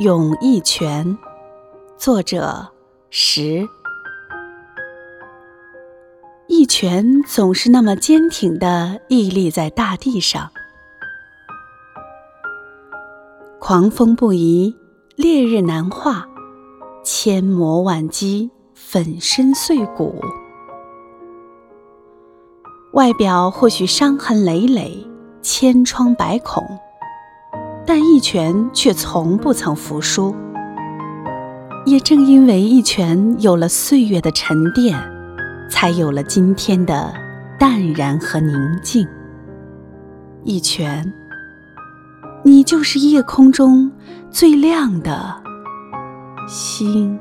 咏一泉，作者石。一泉总是那么坚挺的屹立在大地上，狂风不移，烈日难化，千磨万击，粉身碎骨。外表或许伤痕累累，千疮百孔。但一拳却从不曾服输。也正因为一拳有了岁月的沉淀，才有了今天的淡然和宁静。一拳，你就是夜空中最亮的星。